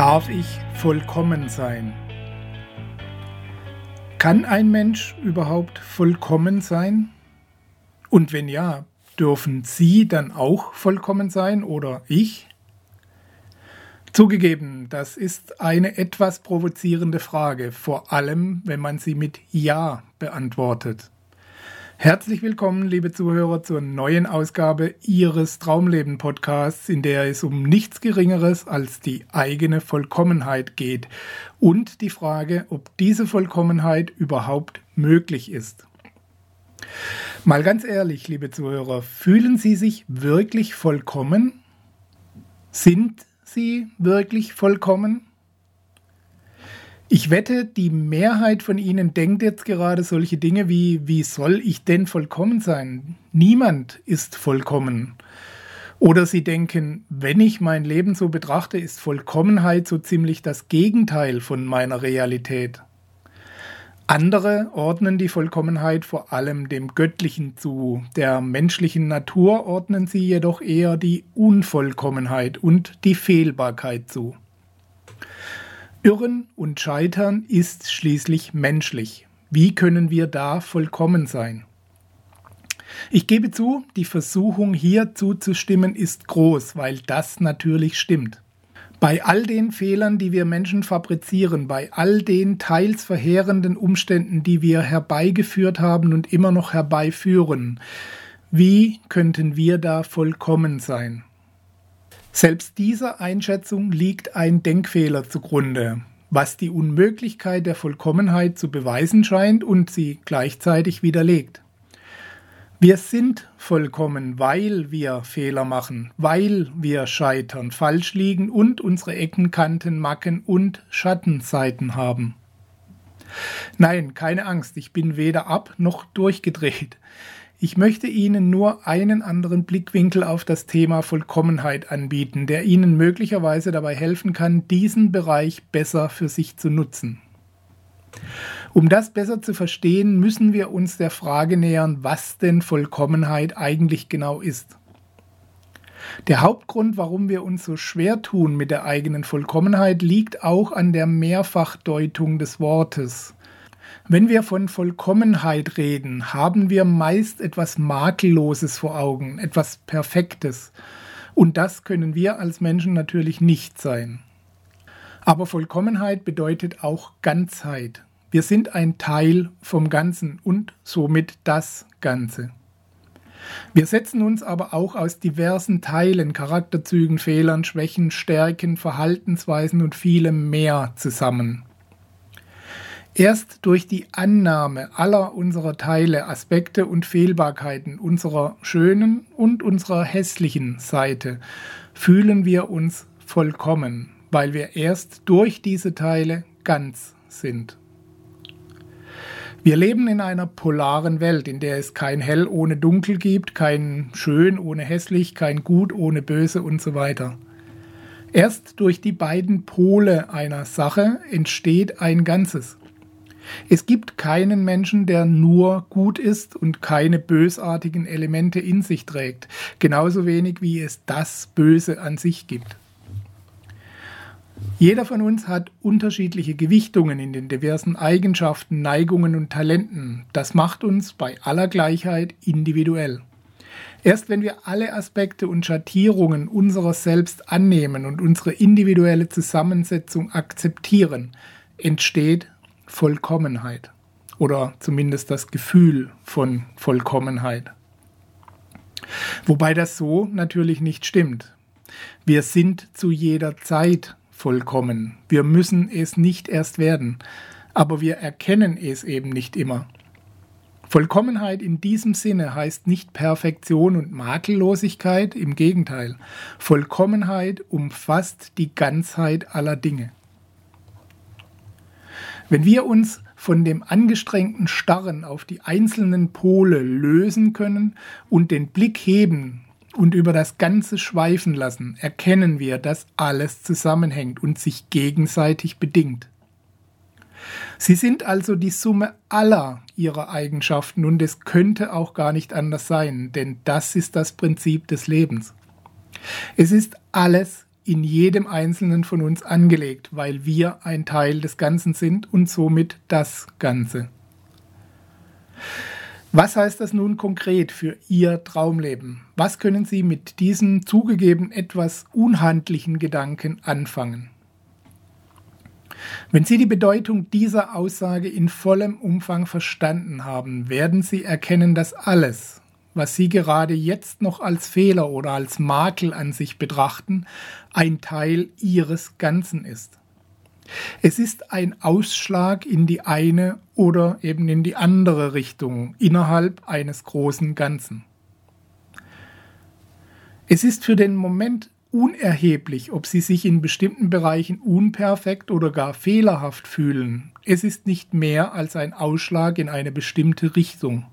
Darf ich vollkommen sein? Kann ein Mensch überhaupt vollkommen sein? Und wenn ja, dürfen Sie dann auch vollkommen sein oder ich? Zugegeben, das ist eine etwas provozierende Frage, vor allem wenn man sie mit Ja beantwortet. Herzlich willkommen, liebe Zuhörer, zur neuen Ausgabe Ihres Traumleben-Podcasts, in der es um nichts Geringeres als die eigene Vollkommenheit geht und die Frage, ob diese Vollkommenheit überhaupt möglich ist. Mal ganz ehrlich, liebe Zuhörer, fühlen Sie sich wirklich vollkommen? Sind Sie wirklich vollkommen? Ich wette, die Mehrheit von Ihnen denkt jetzt gerade solche Dinge wie, wie soll ich denn vollkommen sein? Niemand ist vollkommen. Oder Sie denken, wenn ich mein Leben so betrachte, ist Vollkommenheit so ziemlich das Gegenteil von meiner Realität. Andere ordnen die Vollkommenheit vor allem dem Göttlichen zu, der menschlichen Natur ordnen sie jedoch eher die Unvollkommenheit und die Fehlbarkeit zu. Irren und Scheitern ist schließlich menschlich. Wie können wir da vollkommen sein? Ich gebe zu, die Versuchung hier zuzustimmen ist groß, weil das natürlich stimmt. Bei all den Fehlern, die wir Menschen fabrizieren, bei all den teils verheerenden Umständen, die wir herbeigeführt haben und immer noch herbeiführen, wie könnten wir da vollkommen sein? Selbst dieser Einschätzung liegt ein Denkfehler zugrunde, was die Unmöglichkeit der Vollkommenheit zu beweisen scheint und sie gleichzeitig widerlegt. Wir sind vollkommen, weil wir Fehler machen, weil wir scheitern, falsch liegen und unsere Ecken, Kanten, Macken und Schattenseiten haben. Nein, keine Angst, ich bin weder ab noch durchgedreht. Ich möchte Ihnen nur einen anderen Blickwinkel auf das Thema Vollkommenheit anbieten, der Ihnen möglicherweise dabei helfen kann, diesen Bereich besser für sich zu nutzen. Um das besser zu verstehen, müssen wir uns der Frage nähern, was denn Vollkommenheit eigentlich genau ist. Der Hauptgrund, warum wir uns so schwer tun mit der eigenen Vollkommenheit, liegt auch an der Mehrfachdeutung des Wortes. Wenn wir von Vollkommenheit reden, haben wir meist etwas Makelloses vor Augen, etwas Perfektes. Und das können wir als Menschen natürlich nicht sein. Aber Vollkommenheit bedeutet auch Ganzheit. Wir sind ein Teil vom Ganzen und somit das Ganze. Wir setzen uns aber auch aus diversen Teilen, Charakterzügen, Fehlern, Schwächen, Stärken, Verhaltensweisen und vielem mehr zusammen. Erst durch die Annahme aller unserer Teile, Aspekte und Fehlbarkeiten unserer schönen und unserer hässlichen Seite fühlen wir uns vollkommen, weil wir erst durch diese Teile ganz sind. Wir leben in einer polaren Welt, in der es kein Hell ohne Dunkel gibt, kein Schön ohne Hässlich, kein Gut ohne Böse und so weiter. Erst durch die beiden Pole einer Sache entsteht ein Ganzes. Es gibt keinen Menschen, der nur gut ist und keine bösartigen Elemente in sich trägt, genauso wenig wie es das Böse an sich gibt. Jeder von uns hat unterschiedliche Gewichtungen in den diversen Eigenschaften, Neigungen und Talenten. Das macht uns bei aller Gleichheit individuell. Erst wenn wir alle Aspekte und Schattierungen unserer selbst annehmen und unsere individuelle Zusammensetzung akzeptieren, entsteht Vollkommenheit oder zumindest das Gefühl von Vollkommenheit. Wobei das so natürlich nicht stimmt. Wir sind zu jeder Zeit vollkommen. Wir müssen es nicht erst werden, aber wir erkennen es eben nicht immer. Vollkommenheit in diesem Sinne heißt nicht Perfektion und Makellosigkeit, im Gegenteil. Vollkommenheit umfasst die Ganzheit aller Dinge. Wenn wir uns von dem angestrengten Starren auf die einzelnen Pole lösen können und den Blick heben und über das Ganze schweifen lassen, erkennen wir, dass alles zusammenhängt und sich gegenseitig bedingt. Sie sind also die Summe aller ihrer Eigenschaften und es könnte auch gar nicht anders sein, denn das ist das Prinzip des Lebens. Es ist alles in jedem Einzelnen von uns angelegt, weil wir ein Teil des Ganzen sind und somit das Ganze. Was heißt das nun konkret für Ihr Traumleben? Was können Sie mit diesem zugegeben etwas unhandlichen Gedanken anfangen? Wenn Sie die Bedeutung dieser Aussage in vollem Umfang verstanden haben, werden Sie erkennen, dass alles, was Sie gerade jetzt noch als Fehler oder als Makel an sich betrachten, ein Teil Ihres Ganzen ist. Es ist ein Ausschlag in die eine oder eben in die andere Richtung innerhalb eines großen Ganzen. Es ist für den Moment unerheblich, ob sie sich in bestimmten Bereichen unperfekt oder gar fehlerhaft fühlen. Es ist nicht mehr als ein Ausschlag in eine bestimmte Richtung.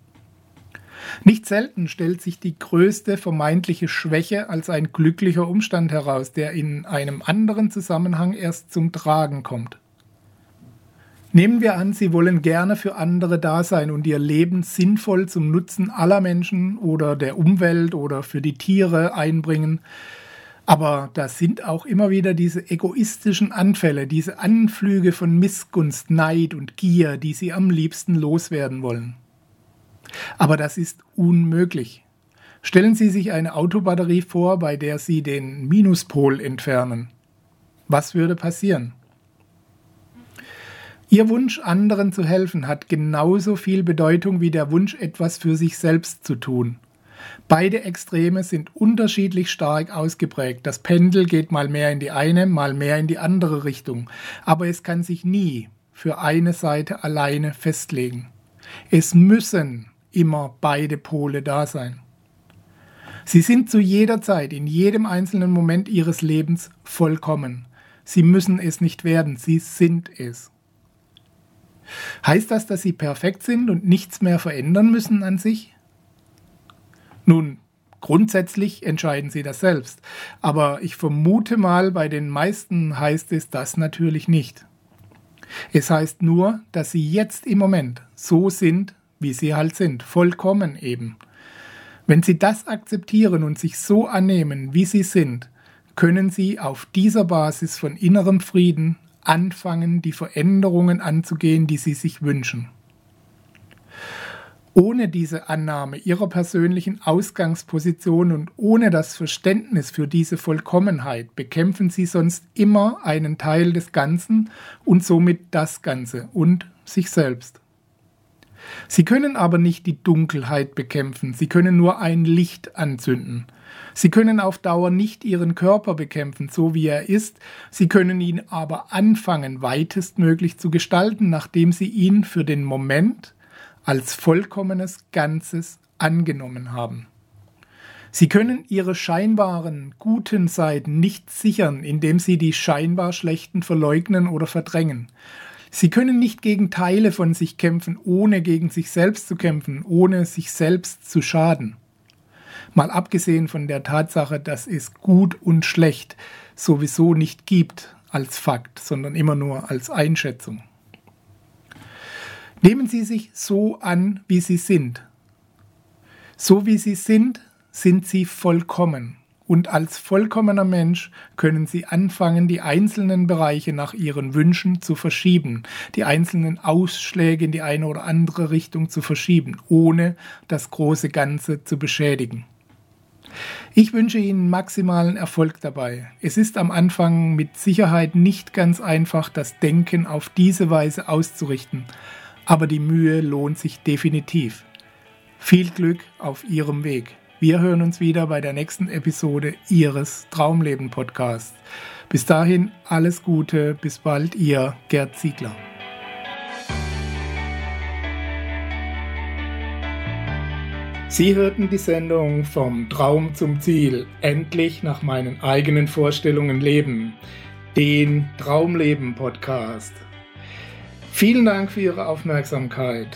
Nicht selten stellt sich die größte vermeintliche Schwäche als ein glücklicher Umstand heraus, der in einem anderen Zusammenhang erst zum Tragen kommt. Nehmen wir an, Sie wollen gerne für andere da sein und Ihr Leben sinnvoll zum Nutzen aller Menschen oder der Umwelt oder für die Tiere einbringen. Aber da sind auch immer wieder diese egoistischen Anfälle, diese Anflüge von Missgunst, Neid und Gier, die Sie am liebsten loswerden wollen. Aber das ist unmöglich. Stellen Sie sich eine Autobatterie vor, bei der Sie den Minuspol entfernen. Was würde passieren? Ihr Wunsch, anderen zu helfen, hat genauso viel Bedeutung wie der Wunsch, etwas für sich selbst zu tun. Beide Extreme sind unterschiedlich stark ausgeprägt. Das Pendel geht mal mehr in die eine, mal mehr in die andere Richtung. Aber es kann sich nie für eine Seite alleine festlegen. Es müssen immer beide Pole da sein. Sie sind zu jeder Zeit, in jedem einzelnen Moment ihres Lebens vollkommen. Sie müssen es nicht werden, sie sind es. Heißt das, dass sie perfekt sind und nichts mehr verändern müssen an sich? Nun, grundsätzlich entscheiden sie das selbst, aber ich vermute mal, bei den meisten heißt es das natürlich nicht. Es heißt nur, dass sie jetzt im Moment so sind, wie sie halt sind, vollkommen eben. Wenn sie das akzeptieren und sich so annehmen, wie sie sind, können sie auf dieser Basis von innerem Frieden anfangen, die Veränderungen anzugehen, die sie sich wünschen. Ohne diese Annahme ihrer persönlichen Ausgangsposition und ohne das Verständnis für diese Vollkommenheit bekämpfen sie sonst immer einen Teil des Ganzen und somit das Ganze und sich selbst. Sie können aber nicht die Dunkelheit bekämpfen, sie können nur ein Licht anzünden. Sie können auf Dauer nicht ihren Körper bekämpfen, so wie er ist, sie können ihn aber anfangen, weitestmöglich zu gestalten, nachdem sie ihn für den Moment als vollkommenes Ganzes angenommen haben. Sie können ihre scheinbaren guten Seiten nicht sichern, indem sie die scheinbar schlechten verleugnen oder verdrängen. Sie können nicht gegen Teile von sich kämpfen, ohne gegen sich selbst zu kämpfen, ohne sich selbst zu schaden. Mal abgesehen von der Tatsache, dass es gut und schlecht sowieso nicht gibt als Fakt, sondern immer nur als Einschätzung. Nehmen Sie sich so an, wie Sie sind. So wie Sie sind, sind Sie vollkommen und als vollkommener Mensch können sie anfangen, die einzelnen Bereiche nach ihren Wünschen zu verschieben, die einzelnen Ausschläge in die eine oder andere Richtung zu verschieben, ohne das große Ganze zu beschädigen. Ich wünsche Ihnen maximalen Erfolg dabei. Es ist am Anfang mit Sicherheit nicht ganz einfach, das Denken auf diese Weise auszurichten, aber die Mühe lohnt sich definitiv. Viel Glück auf Ihrem Weg. Wir hören uns wieder bei der nächsten Episode Ihres Traumleben Podcasts. Bis dahin alles Gute, bis bald, Ihr Gerd Ziegler. Sie hörten die Sendung Vom Traum zum Ziel, endlich nach meinen eigenen Vorstellungen leben, den Traumleben Podcast. Vielen Dank für Ihre Aufmerksamkeit.